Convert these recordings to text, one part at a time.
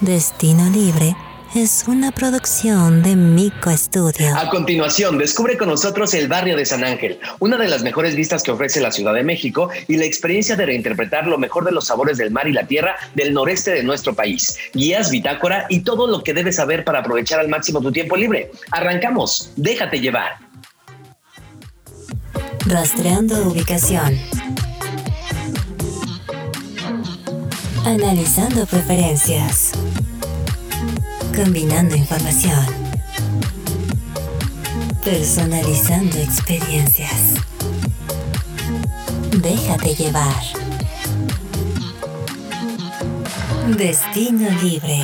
Destino Libre es una producción de Mico Studio. A continuación, descubre con nosotros el barrio de San Ángel, una de las mejores vistas que ofrece la Ciudad de México y la experiencia de reinterpretar lo mejor de los sabores del mar y la tierra del noreste de nuestro país. Guías, bitácora y todo lo que debes saber para aprovechar al máximo tu tiempo libre. Arrancamos, déjate llevar. Rastreando ubicación. Analizando preferencias. Combinando información. Personalizando experiencias. Déjate llevar. Destino libre.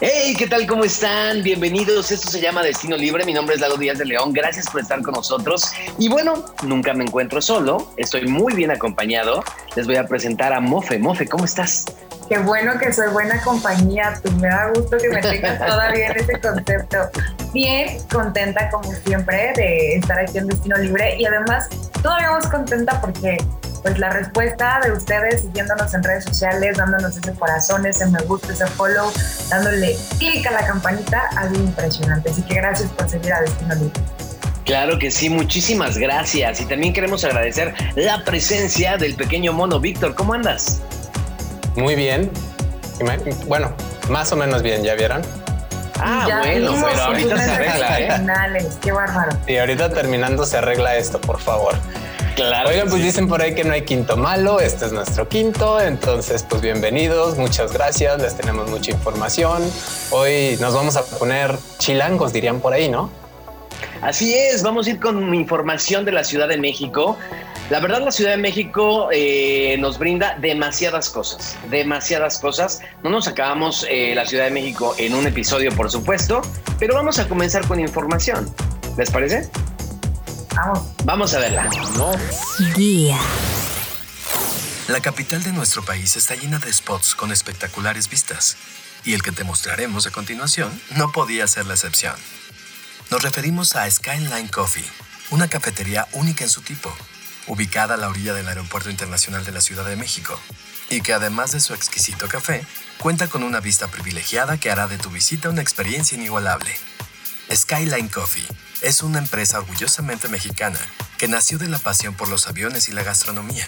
Hey, ¿qué tal? ¿Cómo están? Bienvenidos. Esto se llama Destino Libre. Mi nombre es Lalo Díaz de León. Gracias por estar con nosotros. Y bueno, nunca me encuentro solo. Estoy muy bien acompañado. Les voy a presentar a Mofe. Mofe, ¿cómo estás? Qué bueno que soy buena compañía. Tú me da gusto que me tengas todavía en ese concepto. Bien contenta como siempre de estar aquí en Destino Libre y además todavía más contenta porque pues la respuesta de ustedes siguiéndonos en redes sociales, dándonos ese corazón, ese me gusta, ese follow, dándole clic a la campanita, algo impresionante. Así que gracias por seguir a Destino Libre. Claro que sí, muchísimas gracias. Y también queremos agradecer la presencia del pequeño mono Víctor. ¿Cómo andas? Muy bien. Bueno, más o menos bien, ¿ya vieron? Ah, bueno, pero ahorita se arregla, ¿eh? Qué bárbaro. Y ahorita terminando se arregla esto, por favor. Claro. Oigan, pues dicen por ahí que no hay quinto malo, este es nuestro quinto, entonces pues bienvenidos, muchas gracias, les tenemos mucha información. Hoy nos vamos a poner chilangos, dirían por ahí, ¿no? Así es, vamos a ir con información de la Ciudad de México. La verdad, la Ciudad de México eh, nos brinda demasiadas cosas, demasiadas cosas. No nos acabamos eh, la Ciudad de México en un episodio, por supuesto, pero vamos a comenzar con información. ¿Les parece? Vamos. Vamos a verla. Guía. La capital de nuestro país está llena de spots con espectaculares vistas, y el que te mostraremos a continuación no podía ser la excepción. Nos referimos a Skyline Coffee, una cafetería única en su tipo, ubicada a la orilla del Aeropuerto Internacional de la Ciudad de México, y que además de su exquisito café, cuenta con una vista privilegiada que hará de tu visita una experiencia inigualable. Skyline Coffee es una empresa orgullosamente mexicana que nació de la pasión por los aviones y la gastronomía.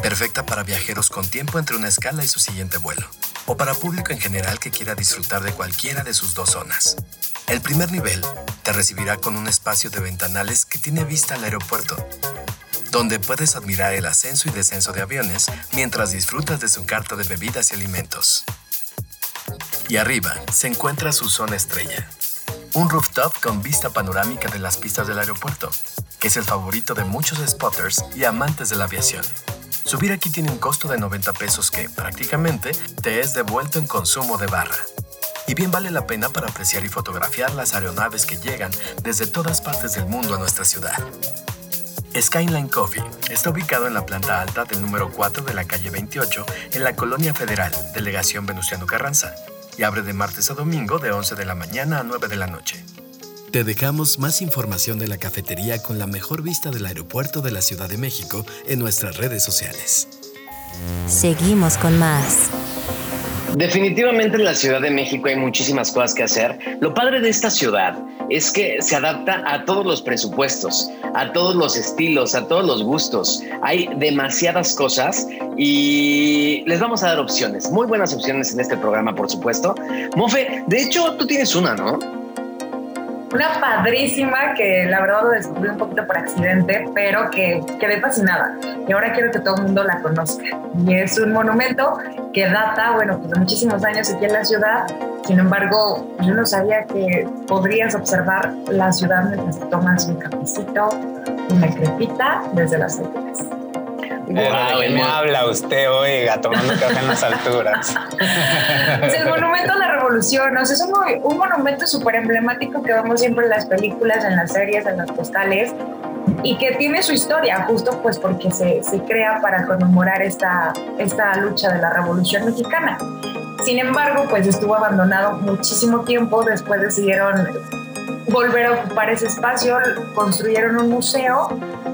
Perfecta para viajeros con tiempo entre una escala y su siguiente vuelo, o para público en general que quiera disfrutar de cualquiera de sus dos zonas. El primer nivel te recibirá con un espacio de ventanales que tiene vista al aeropuerto, donde puedes admirar el ascenso y descenso de aviones mientras disfrutas de su carta de bebidas y alimentos. Y arriba se encuentra su zona estrella, un rooftop con vista panorámica de las pistas del aeropuerto, que es el favorito de muchos spotters y amantes de la aviación. Subir aquí tiene un costo de 90 pesos que, prácticamente, te es devuelto en consumo de barra. Y bien vale la pena para apreciar y fotografiar las aeronaves que llegan desde todas partes del mundo a nuestra ciudad. Skyline Coffee está ubicado en la planta alta del número 4 de la calle 28 en la Colonia Federal, Delegación Venustiano Carranza, y abre de martes a domingo de 11 de la mañana a 9 de la noche. Te dejamos más información de la cafetería con la mejor vista del aeropuerto de la Ciudad de México en nuestras redes sociales. Seguimos con más. Definitivamente en la Ciudad de México hay muchísimas cosas que hacer. Lo padre de esta ciudad es que se adapta a todos los presupuestos, a todos los estilos, a todos los gustos. Hay demasiadas cosas y les vamos a dar opciones, muy buenas opciones en este programa, por supuesto. Mofe, de hecho, tú tienes una, ¿no? Una padrísima que la verdad lo descubrí un poquito por accidente, pero que quedé fascinada. Y ahora quiero que todo el mundo la conozca. Y es un monumento que data, bueno, pues de muchísimos años aquí en la ciudad. Sin embargo, yo no sabía que podrías observar la ciudad mientras tomas un cafecito, una crepita desde las alturas. Wow, ¿Cómo habla usted, oiga, tomando café en las alturas? Es el monumento a la revolución, o sea, es un, un monumento súper emblemático que vemos siempre en las películas, en las series, en las postales, y que tiene su historia, justo pues porque se, se crea para conmemorar esta, esta lucha de la revolución mexicana. Sin embargo, pues estuvo abandonado muchísimo tiempo, después decidieron volver a ocupar ese espacio, construyeron un museo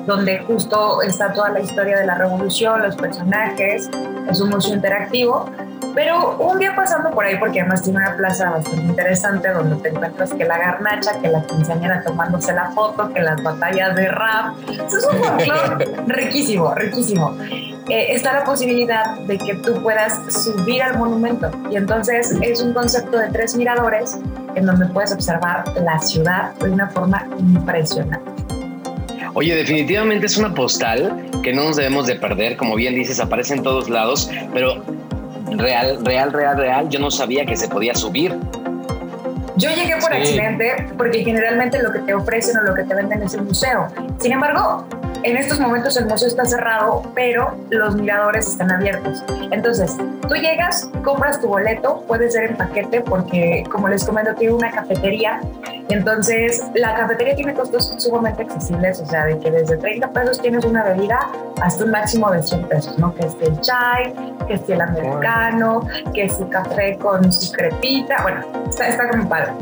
donde justo está toda la historia de la revolución, los personajes, es un museo interactivo. Pero un día pasando por ahí, porque además tiene una plaza bastante interesante donde te encuentras que la garnacha, que la quinceañera tomándose la foto, que las batallas de rap. Eso es un folclore riquísimo, riquísimo. Eh, está la posibilidad de que tú puedas subir al monumento. Y entonces es un concepto de tres miradores en donde puedes observar la ciudad de una forma impresionante. Oye, definitivamente es una postal que no nos debemos de perder. Como bien dices, aparece en todos lados, pero real, real, real, real, yo no sabía que se podía subir. Yo llegué por accidente porque generalmente lo que te ofrecen o lo que te venden es el museo. Sin embargo, en estos momentos el museo está cerrado, pero los miradores están abiertos. Entonces, tú llegas, compras tu boleto, puede ser en paquete porque, como les comento, tiene una cafetería. Entonces, la cafetería tiene costos sumamente accesibles, o sea, de que desde 30 pesos tienes una bebida hasta un máximo de 100 pesos, ¿no? Que esté el chai, que esté el americano, que esté café con su crepita, bueno, está, está como padre.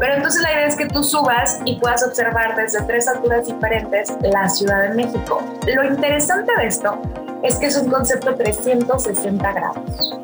Pero entonces la idea es que tú subas y puedas observar desde tres alturas diferentes la Ciudad de México. Lo interesante de esto es que es un concepto 360 grados.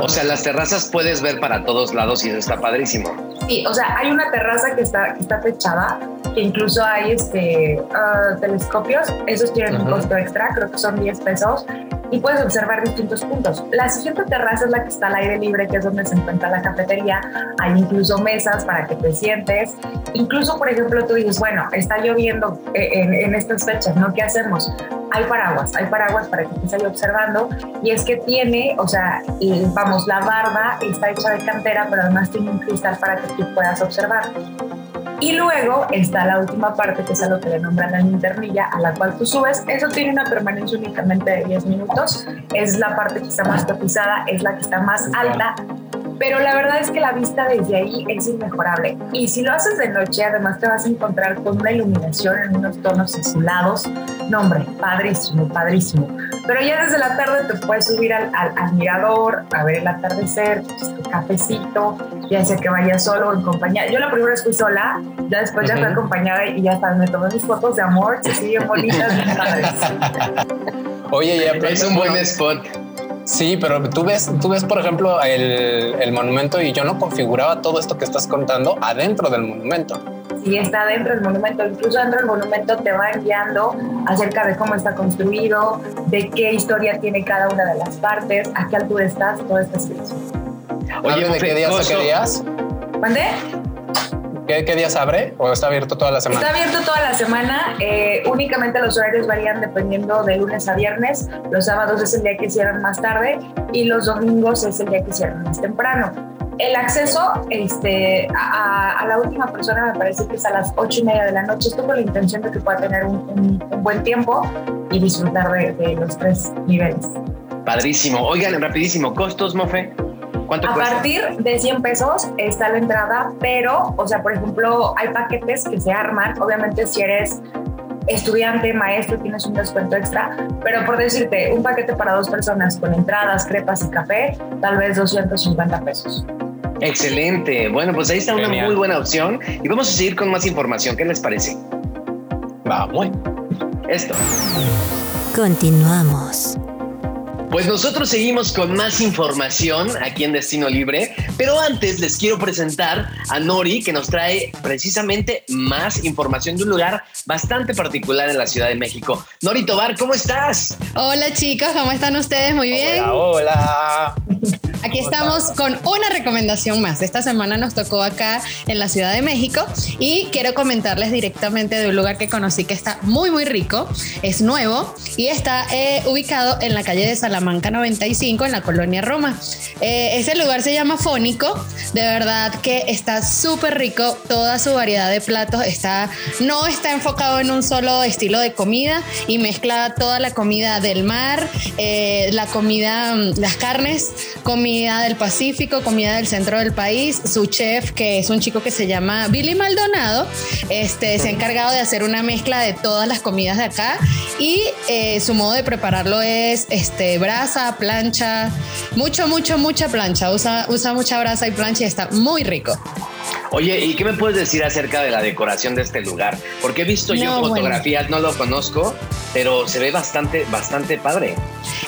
O sea, las terrazas puedes ver para todos lados y eso está padrísimo. Sí, o sea, hay una terraza que está, que está techada, que incluso hay este, ah, telescopios, esos tienen un costo extra, creo que son 10 pesos, y puedes observar distintos puntos. La siguiente terraza es la que está al aire libre, que es donde se encuentra la cafetería. Hay incluso mesas para que te sientes. Incluso, por ejemplo, tú dices, bueno, está lloviendo eh, en, estas fechas, ¿no? ¿Qué hacemos? Hay paraguas, hay paraguas para que estés ahí observando. Y es que tiene, o sea, vamos, la barba está hecha de cantera, pero además tiene un cristal para que tú puedas observar. Y luego está la última parte, que es a lo que le nombran la linternilla, a la cual tú subes. Eso tiene una permanencia únicamente de 10 minutos. Es la parte que está más tapizada, es la que está más alta. Pero la verdad es que la vista desde ahí es inmejorable. Y si lo haces de noche, además te vas a encontrar con una iluminación en unos tonos azulados. No, hombre, padrísimo, padrísimo. Pero ya desde la tarde te puedes subir al, al, mirador, a ver el atardecer, pues, tu cafecito, ya sea que vayas solo o en compañía. Yo la primera vez fui sola, ya después ya fui acompañada y ya está, me tomé mis fotos de amor, se siguen bonitas, bien padres. Oye, ya es un buen spot. Sí, pero tú ves, tú ves, por ejemplo, el, el monumento y yo no configuraba todo esto que estás contando adentro del monumento y está dentro del monumento. Incluso dentro del monumento te va guiando acerca de cómo está construido, de qué historia tiene cada una de las partes, a qué altura estás, todo está escrito. Oye, ¿de qué días a qué días? ¿Mandé? ¿Qué, días abre o está abierto toda la semana? Está abierto toda la semana. Eh, únicamente los horarios varían dependiendo de lunes a viernes. Los sábados es el día que cierran más tarde y los domingos es el día que cierran más temprano. El acceso este, a, la última persona me parece que es a las ocho y media de la noche. Esto con la intención de que pueda tener un, buen tiempo y disfrutar de, los tres niveles. Padrísimo. Oigan, rapidísimo, ¿costos, Mofe? ¿Cuánto a partir de 100 pesos está la entrada, pero, o sea, por ejemplo, hay paquetes que se arman. Obviamente, si eres estudiante, maestro, tienes un descuento extra, pero por decirte, un paquete para dos personas con entradas, crepas y café, tal vez 250 pesos. Excelente. Bueno, pues ahí está una muy buena opción y vamos a seguir con más información. ¿Qué les parece? Vamos. Esto. Continuamos. Pues nosotros seguimos con más información aquí en Destino Libre, pero antes les quiero presentar a Nori que nos trae precisamente más información de un lugar bastante particular en la Ciudad de México. Nori Tobar, ¿cómo estás? Hola chicos, ¿cómo están ustedes? Muy bien. Hola, hola. Aquí estamos con una recomendación más. Esta semana nos tocó acá en la Ciudad de México y quiero comentarles directamente de un lugar que conocí que está muy, muy rico. Es nuevo y está eh, ubicado en la calle de Salamanca 95 en la colonia Roma. Eh, ese lugar se llama Fónico. De verdad que está súper rico. Toda su variedad de platos está, no está enfocado en un solo estilo de comida y mezcla toda la comida del mar, eh, la comida, mm, las carnes, comida comida del Pacífico, comida del centro del país. Su chef, que es un chico que se llama Billy Maldonado, este, se ha encargado de hacer una mezcla de todas las comidas de acá y eh, su modo de prepararlo es este, brasa, plancha, mucho, mucho, mucha plancha. Usa, usa mucha brasa y plancha y está muy rico. Oye, ¿y qué me puedes decir acerca de la decoración de este lugar? Porque he visto yo fotografías, no lo conozco, pero se ve bastante, bastante padre.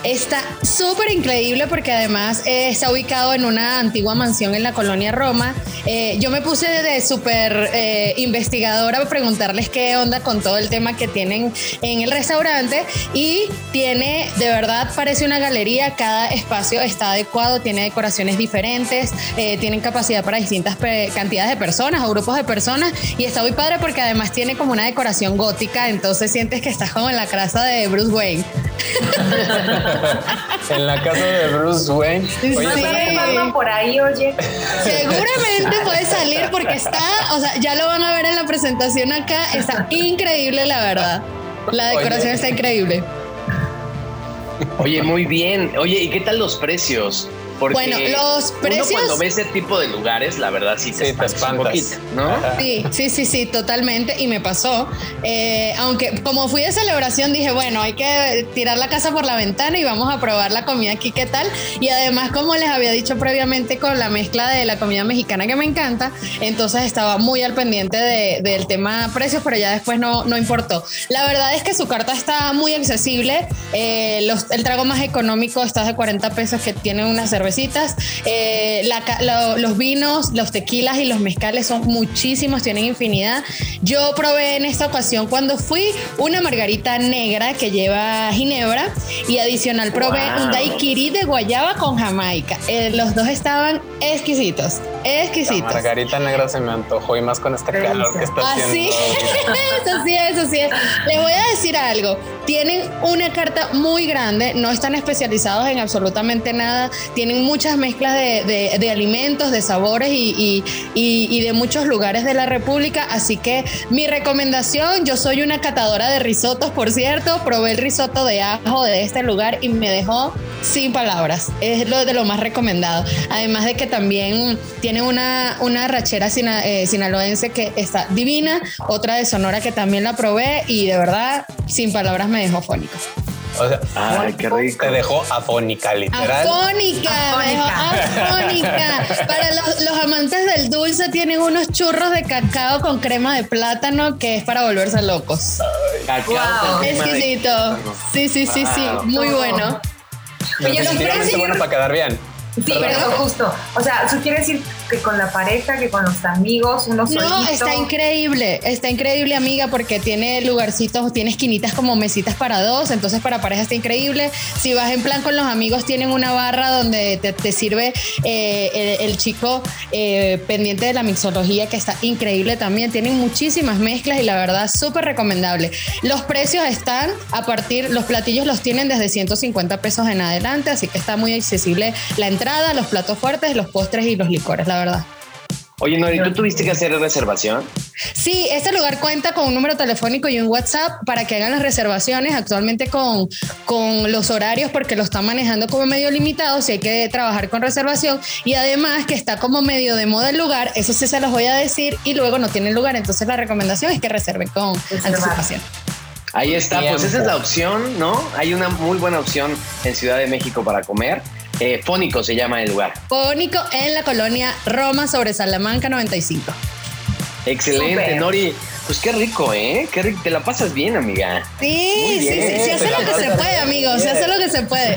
Está súper increíble porque además eh, está ubicado en una antigua mansión en la colonia Roma. Eh, yo me puse de súper eh, investigadora a preguntarles qué onda con todo el tema que tienen en el restaurante y tiene, de verdad, parece una galería. Cada espacio está adecuado, tiene decoraciones diferentes, tienen capacidad para distintas cantidades de personas o grupos de personas y está muy padre porque además tiene como una decoración gótica, entonces sientes que estás como en la casa de Bruce Wayne. en la casa de Bruce Wayne. Oye, por ahí, oye. Seguramente puede salir porque está, o sea, ya lo van a ver en la presentación acá, está increíble la verdad. La decoración está increíble. Oye, muy bien. Oye, ¿y qué tal los precios? Bueno, los precios. cuando ve ese tipo de lugares, la verdad sí te, sí, un poquito, ¿no? Sí, sí, sí, sí, totalmente. Y me pasó. Eh, aunque como fui de celebración, dije, bueno, hay que tirar la casa por la ventana y vamos a probar la comida aquí, ¿qué tal? Y además, como les había dicho previamente, con la mezcla de la comida mexicana que me encanta, entonces estaba muy al pendiente del tema precios, pero ya después no, no importó. La verdad es que su carta está muy accesible. Eh, el trago más económico está de 40 pesos que tiene una cerveza eh, los vinos, los tequilas y los mezcales son muchísimos, tienen infinidad. Yo probé en esta ocasión cuando fui una margarita negra que lleva ginebra y adicional probé un daiquiri de guayaba con jamaica. Eh, los dos estaban exquisitos, exquisitos. La margarita negra se me antojó y más con este calor que está haciendo. Así, eso sí es, eso sí es. Les voy a decir algo. Tienen una carta muy grande, no están especializados en absolutamente nada, tienen muchas mezclas de, alimentos, de sabores y, de muchos lugares de la República. Así que mi recomendación, yo soy una catadora de risotos, por cierto, probé el risotto de ajo de este lugar y me dejó sin palabras. Es lo de lo más recomendado. Además de que también tiene una, una rachera eh, sinaloense que está divina, otra de Sonora que también la probé y de verdad sin palabras me dejó fónico. O sea, Ay, qué rico. Te dejó afónica, literal. Afónica, me dejó afónica. Para los, amantes del dulce, tienen unos churros de cacao con crema de plátano que es para volverse locos. Cacao. Exquisito. Sí, sí, sí, sí. Muy bueno. Oye, los bueno para quedar bien. Sí, pero justo. O sea, eso quiere decir que con la pareja, que con los amigos, unos No, está increíble, está increíble, amiga, porque tiene lugarcitos, tiene esquinitas como mesitas para dos, entonces para pareja está increíble. Si vas en plan con los amigos, tienen una barra donde te, sirve eh, el, chico eh, pendiente de la mixología, que está increíble también. Tienen muchísimas mezclas y la verdad, súper recomendable. Los precios están a partir, los platillos los tienen desde 150 pesos en adelante, así que está muy accesible la entrada, los platos fuertes, los postres y los licores verdad. Oye, Nori, ¿tú tuviste que hacer reservación? Sí, este lugar cuenta con un número telefónico y un WhatsApp para que hagan las reservaciones actualmente con, con los horarios porque lo están manejando como medio limitado, si hay que trabajar con reservación y además que está como medio de moda el lugar, eso sí se los voy a decir y luego no tienen lugar, entonces la recomendación es que reserven con anticipación. Ahí está, pues esa es la opción, ¿no? Hay una muy buena opción en Ciudad de México para comer. Eh, Fónico se llama el lugar. Fónico en la colonia Roma sobre Salamanca 95. Excelente, Nori. Pues qué rico, ¿eh? Qué rico. Te la pasas bien, amiga. Sí, sí, sí, sí. hace lo que se puede, amigo. Se hace lo que se puede.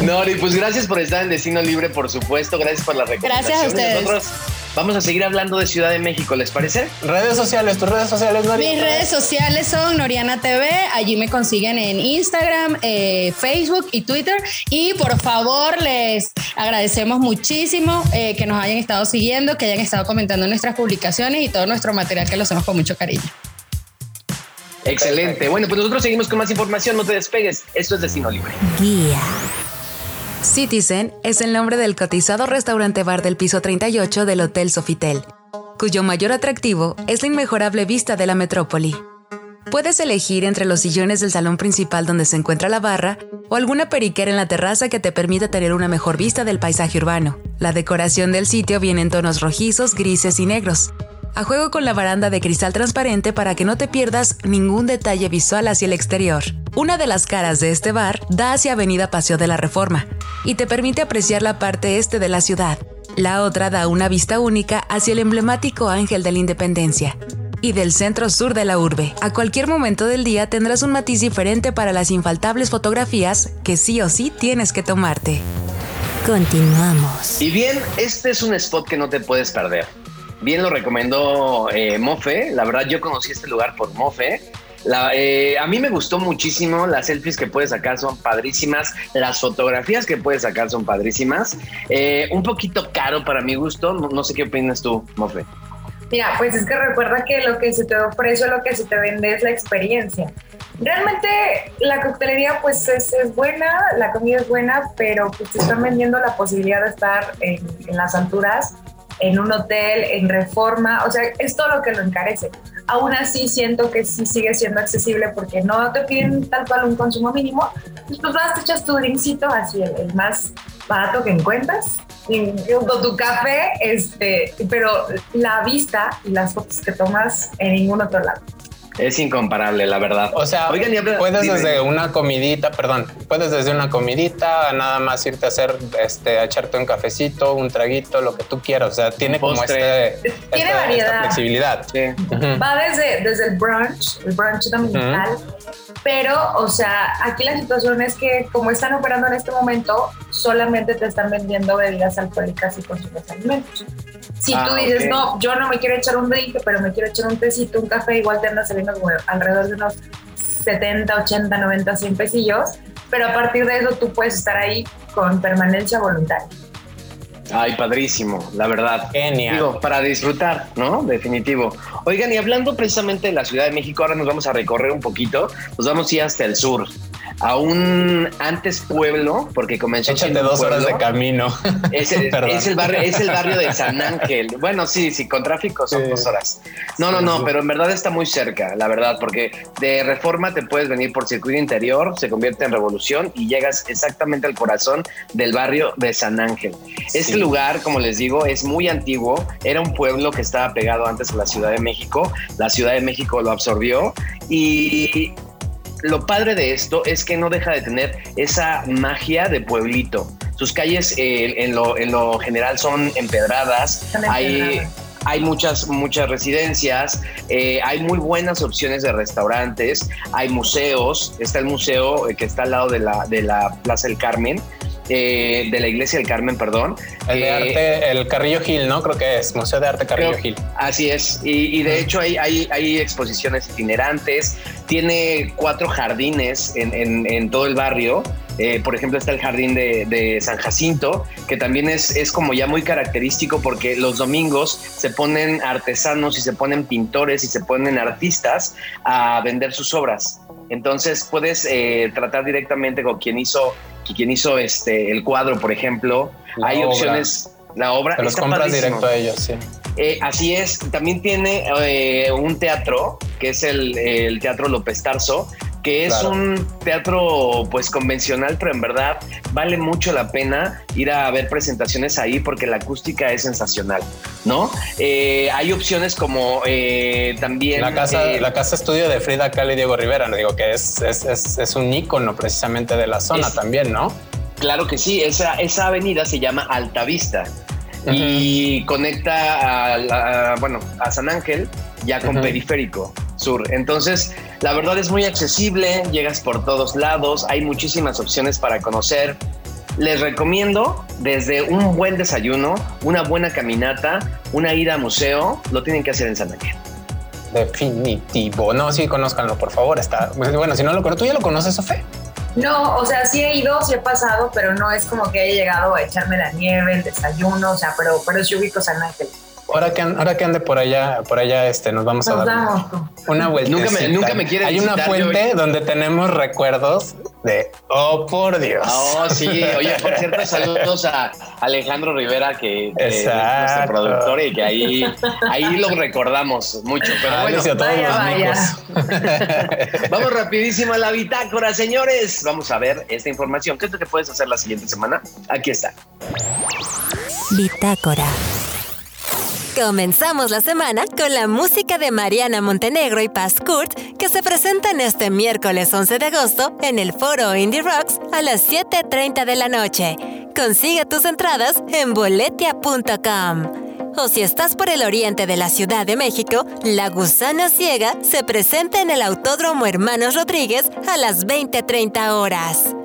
Nori, pues gracias por estar en Destino Libre, por supuesto. Gracias por la recomendación. Gracias a ustedes. Vamos a seguir hablando de Ciudad de México, ¿les parece? Redes sociales, tus redes sociales, Noriana. Mis redes sociales son Noriana TV, allí me consiguen en Instagram, eh, Facebook y Twitter. Y por favor, les agradecemos muchísimo eh, que nos hayan estado siguiendo, que hayan estado comentando nuestras publicaciones y todo nuestro material que lo hacemos con mucho cariño. Excelente. Bueno, pues nosotros seguimos con más información. No te despegues. Esto es Destino Libre. Guía. Citizen es el nombre del cotizado restaurante bar del piso 38 del Hotel Sofitel, cuyo mayor atractivo es la inmejorable vista de la metrópoli. Puedes elegir entre los sillones del salón principal donde se encuentra la barra o alguna periquera en la terraza que te permita tener una mejor vista del paisaje urbano. La decoración del sitio viene en tonos rojizos, grises y negros, a juego con la baranda de cristal transparente para que no te pierdas ningún detalle visual hacia el exterior. Una de las caras de este bar da hacia Avenida Paseo de la Reforma y te permite apreciar la parte este de la ciudad. La otra da una vista única hacia el emblemático Ángel de la Independencia y del centro sur de la urbe. A cualquier momento del día tendrás un matiz diferente para las infaltables fotografías que sí o sí tienes que tomarte. Continuamos. Y bien, este es un spot que no te puedes perder. Bien lo recomendó eh, Mofe. La verdad, yo conocí este lugar por Mofe. Eh, a mí me gustó muchísimo. Las selfies que puedes sacar son padrísimas. Las fotografías que puedes sacar son padrísimas. Eh, un poquito caro para mi gusto. No, sé qué opinas tú, Mofe. Mira, pues es que recuerda que lo que se te ofrece, lo que se te vende es la experiencia. Realmente la coctelería pues es, buena, la comida es buena, pero pues te están vendiendo la posibilidad de estar en las alturas en un hotel, en reforma, o sea, es todo lo que lo encarece. Aún así siento que sí sigue siendo accesible porque no te piden tal cual un consumo mínimo, pues, pues vas, te echas tu drinkcito así, el, más barato que encuentras, con tu café, este, pero la vista y las fotos que tomas en ningún otro lado. Es incomparable, la verdad. O sea, puedes desde una comidita, perdón, puedes desde una comidita nada más irte a hacer, este, a echarte un cafecito, un traguito, lo que tú quieras. O sea, tiene como este, tiene variedad. flexibilidad. Va desde, desde el brunch, el brunch dominical, pero, o sea, aquí la situación es que como están operando en este momento, solamente te están vendiendo bebidas alcohólicas y consumes alimentos. Si tú ah, dices, no, yo no me quiero echar un drink, pero me quiero echar un tecito, un café, igual te andas saliendo alrededor de unos 70, 80, 90, 100 pesillos, pero a partir de eso tú puedes estar ahí con permanencia voluntaria. Ay, padrísimo, la verdad. Genial. Digo, para disfrutar, ¿no? Definitivo. Oigan, y hablando precisamente de la Ciudad de México, ahora nos vamos a recorrer un poquito, nos vamos a ir hasta el sur a un antes pueblo, porque comenzó Échate dos horas de camino. Es el, es el, barrio, es el barrio de San Ángel. Bueno, sí, sí, con tráfico son dos horas. No, no, no, pero en verdad está muy cerca, la verdad, porque de reforma te puedes venir por circuito interior, se convierte en revolución y llegas exactamente al corazón del barrio de San Ángel. Este lugar, como les digo, es muy antiguo. Era un pueblo que estaba pegado antes a la Ciudad de México. La Ciudad de México lo absorbió y lo padre de esto es que no deja de tener esa magia de pueblito. Sus calles eh, en, lo, general son empedradas, hay, hay muchas, muchas residencias, eh, hay muy buenas opciones de restaurantes, hay museos, está el museo eh, que está al lado de la, de la Plaza del Carmen, eh, de la Iglesia del Carmen, perdón. El de arte, el Carrillo Gil, ¿no? Creo que es Museo de Arte Carrillo Gil. Así es, y, de hecho hay, hay, exposiciones itinerantes, tiene cuatro jardines en, todo el barrio. Eh, por ejemplo, está el jardín de, San Jacinto, que también es, es como ya muy característico porque los domingos se ponen artesanos y se ponen pintores y se ponen artistas a vender sus obras. Entonces puedes eh, tratar directamente con quien hizo quien hizo este el cuadro, por ejemplo. Hay opciones, la obra. Te los compras directo a ellos, sí. Eh, así es, también tiene eh, un teatro, que es el, el Teatro López Tarso, que es un teatro pues convencional, pero en verdad vale mucho la pena ir a ver presentaciones ahí porque la acústica es sensacional, ¿no? Eh, hay opciones como eh, también... La casa, eh, la casa estudio de Frida Kahlo y Diego Rivera, ¿no? digo que es, es, es, un ícono precisamente de la zona también, ¿no? Claro que sí, esa, esa avenida se llama Altavista y conecta a, bueno, a San Ángel ya con periférico sur. Entonces, la verdad es muy accesible, llegas por todos lados, hay muchísimas opciones para conocer. Les recomiendo desde un buen desayuno, una buena caminata, una ida a museo, lo tienen que hacer en San Ángel. Definitivo. No, sí, conózcanlo, por favor. Está bueno. Si no lo conoces, ¿tú ya lo conoces, Sofía? No, o sea, sí he ido, sí he pasado, pero no es como que haya llegado a echarme la nieve, el desayuno, o sea, pero, pero sí ubico San Ángel. Ahora que, ahora que ande por allá, por allá, este, nos vamos a dar una vuelta. Nunca me, nunca me quiere Hay una fuente donde tenemos recuerdos de, oh, por Dios. Oh, sí. Oye, por cierto, saludos a Alejandro Rivera, que, es nuestro productor y que ahí, ahí lo recordamos mucho. Pero bueno, a todos los vamos rapidísimo a la bitácora, señores. Vamos a ver esta información. ¿Qué es lo que puedes hacer la siguiente semana? Aquí está. Bitácora. Comenzamos la semana con la música de Mariana Montenegro y Paz Kurt, que se presentan este miércoles 11 de agosto en el foro Indie Rocks a las 7.30 de la noche. Consigue tus entradas en boletia.com. O si estás por el oriente de la Ciudad de México, La Gusana Ciega se presenta en el Autódromo Hermanos Rodríguez a las 20:30 horas.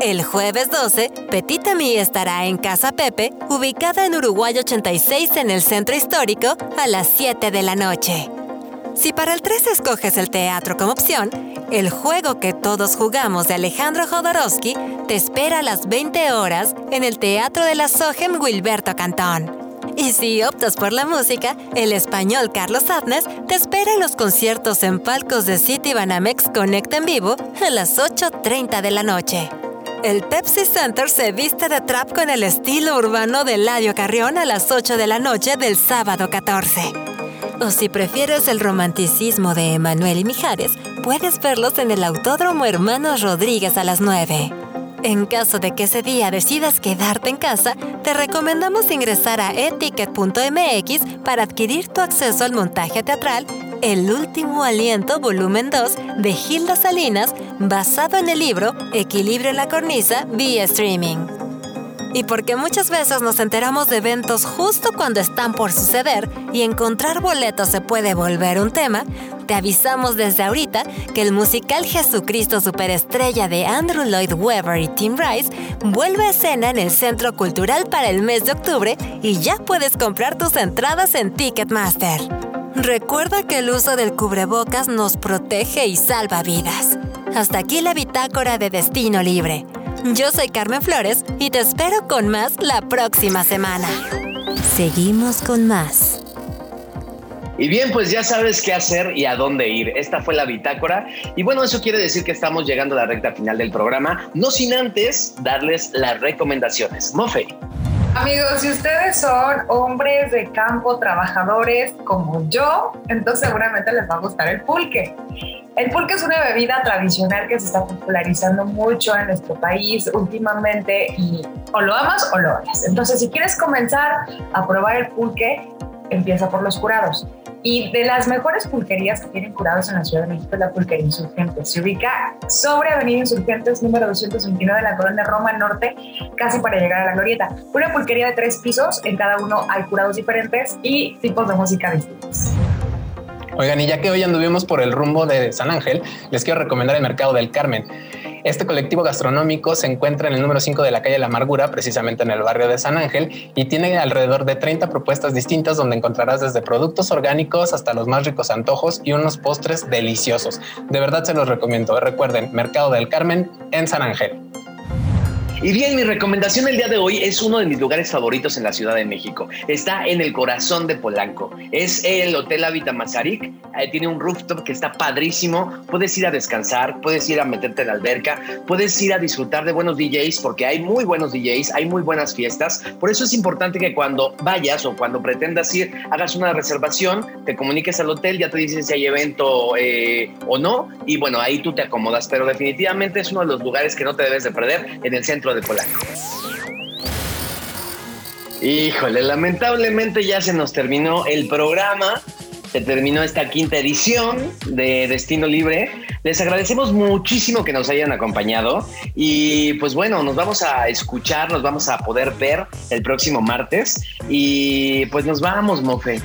El jueves 12, Petita Mí estará en Casa Pepe, ubicada en Uruguay 86 en el centro histórico, a las 7 de la noche. Si para el 3 escoges el teatro como opción, el juego que todos jugamos de Alejandro Jodorowsky te espera a las 20 horas en el Teatro de la Sogem Wilberto Cantón. Y si optas por la música, el español Carlos Adnes te espera en los conciertos en palcos de City Banamex Connect en vivo a las 8.30 de la noche. El Pepsi Center se viste de trap con el estilo urbano de Ladio Carrión a las 8 de la noche del sábado 14. O si prefieres el romanticismo de Emanuel y Mijares, puedes verlos en el Autódromo Hermanos Rodríguez a las 9. En caso de que ese día decidas quedarte en casa, te recomendamos ingresar a eticket.mx para adquirir tu acceso al montaje teatral El último aliento volumen 2 de Gilda Salinas, basado en el libro Equilibrio en la cornisa vía streaming y porque muchas veces nos enteramos de eventos justo cuando están por suceder y encontrar boletos se puede volver un tema, te avisamos desde ahorita que el musical Jesucristo Superestrella de Andrew Lloyd Webber y Tim Rice vuelve a escena en el Centro Cultural para el mes de octubre y ya puedes comprar tus entradas en Ticketmaster. Recuerda que el uso del cubrebocas nos protege y salva vidas. Hasta aquí la bitácora de Destino Libre. Yo soy Carmen Flores y te espero con más la próxima semana. Seguimos con más. Y bien, pues ya sabes qué hacer y a dónde ir. Esta fue la bitácora. Y bueno, eso quiere decir que estamos llegando a la recta final del programa, no sin antes darles las recomendaciones. Mofe. Amigos, si ustedes son hombres de campo, trabajadores como yo, entonces seguramente les va a gustar el pulque. El pulque es una bebida tradicional que se está popularizando mucho en nuestro país últimamente y o lo amas o lo odias. Entonces, si quieres comenzar a probar el pulque, empieza por los curados. Y de las mejores pulquerías que tienen curados en la Ciudad de México es la Pulquería Insurgentes. Se ubica sobre Avenida Insurgentes, número 229 de la Colonia Roma Norte, casi para llegar a la Glorieta. Una pulquería de tres pisos, en cada uno hay curados diferentes y tipos de música distintos. Oigan, y ya que hoy anduvimos por el rumbo de San Ángel, les quiero recomendar el Mercado del Carmen. Este colectivo gastronómico se encuentra en el número 5 de la calle La Amargura, precisamente en el barrio de San Ángel, y tiene alrededor de 30 propuestas distintas donde encontrarás desde productos orgánicos hasta los más ricos antojos y unos postres deliciosos. De verdad se los recomiendo. Recuerden, Mercado del Carmen en San Ángel. Y bien, mi recomendación el día de hoy es uno de mis lugares favoritos en la Ciudad de México. Está en el corazón de Polanco. Es el Hotel Habita Mazarik. Eh, tiene un rooftop que está padrísimo. Puedes ir a descansar, puedes ir a meterte en la alberca, puedes ir a disfrutar de buenos DJs porque hay muy buenos DJs, hay muy buenas fiestas. Por eso es importante que cuando vayas o cuando pretendas ir, hagas una reservación, te comuniques al hotel, ya te dicen si hay evento eh, o no. Y bueno, ahí tú te acomodas. Pero definitivamente es uno de los lugares que no te debes de perder en el centro de Polanco. Híjole, lamentablemente ya se nos terminó el programa, se terminó esta quinta edición de Destino Libre. Les agradecemos muchísimo que nos hayan acompañado y pues bueno, nos vamos a escuchar, nos vamos a poder ver el próximo martes y pues nos vamos, Mofe.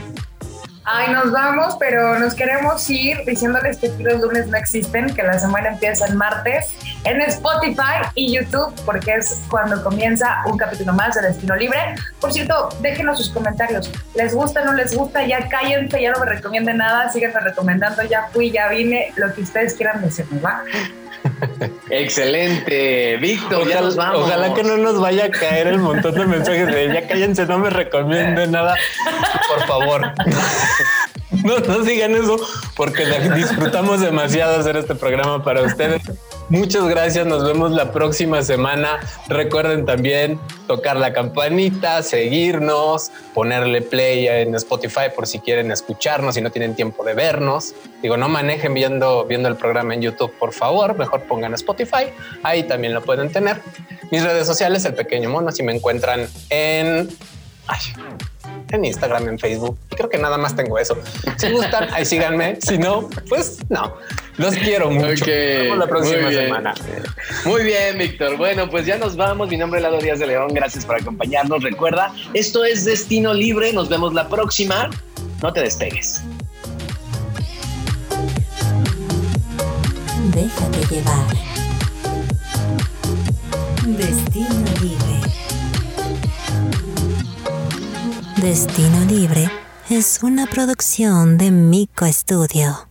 Ay, nos vamos, pero nos queremos ir diciéndoles que los lunes no existen, que la semana empieza el martes en Spotify y YouTube, porque es cuando comienza un capítulo más de Destino Libre. Por cierto, déjenos sus comentarios. ¿Les gusta, no les gusta? Ya cállense, ya no me recomienden nada, síganme recomendando, ya fui, ya vine, lo que ustedes quieran decirme, ¿va? Excelente, Víctor, ya nos vamos. Ojalá que no nos vaya a caer el montón de mensajes de ya cállense, no me recomienden nada, por favor. No, no sigan eso porque disfrutamos demasiado hacer este programa para ustedes. Muchas gracias, nos vemos la próxima semana. Recuerden también tocar la campanita, seguirnos, ponerle play en Spotify por si quieren escucharnos y no tienen tiempo de vernos. Digo, no manejen viendo, viendo el programa en YouTube, por favor, mejor pongan Spotify, ahí también lo pueden tener. Mis redes sociales, el pequeño mono, si me encuentran en... en Instagram, en Facebook. Creo que nada más tengo eso. Si gustan, ahí síganme. Si no, pues no. Los quiero mucho. Nos vemos la próxima semana. Muy bien, Víctor. Bueno, pues ya nos vamos. Mi nombre es Lado Díaz de León. Gracias por acompañarnos. Recuerda, esto es Destino Libre. Nos vemos la próxima. No te despegues. Déjate llevar. Destino Libre. Destino Libre es una producción de Mico Studio.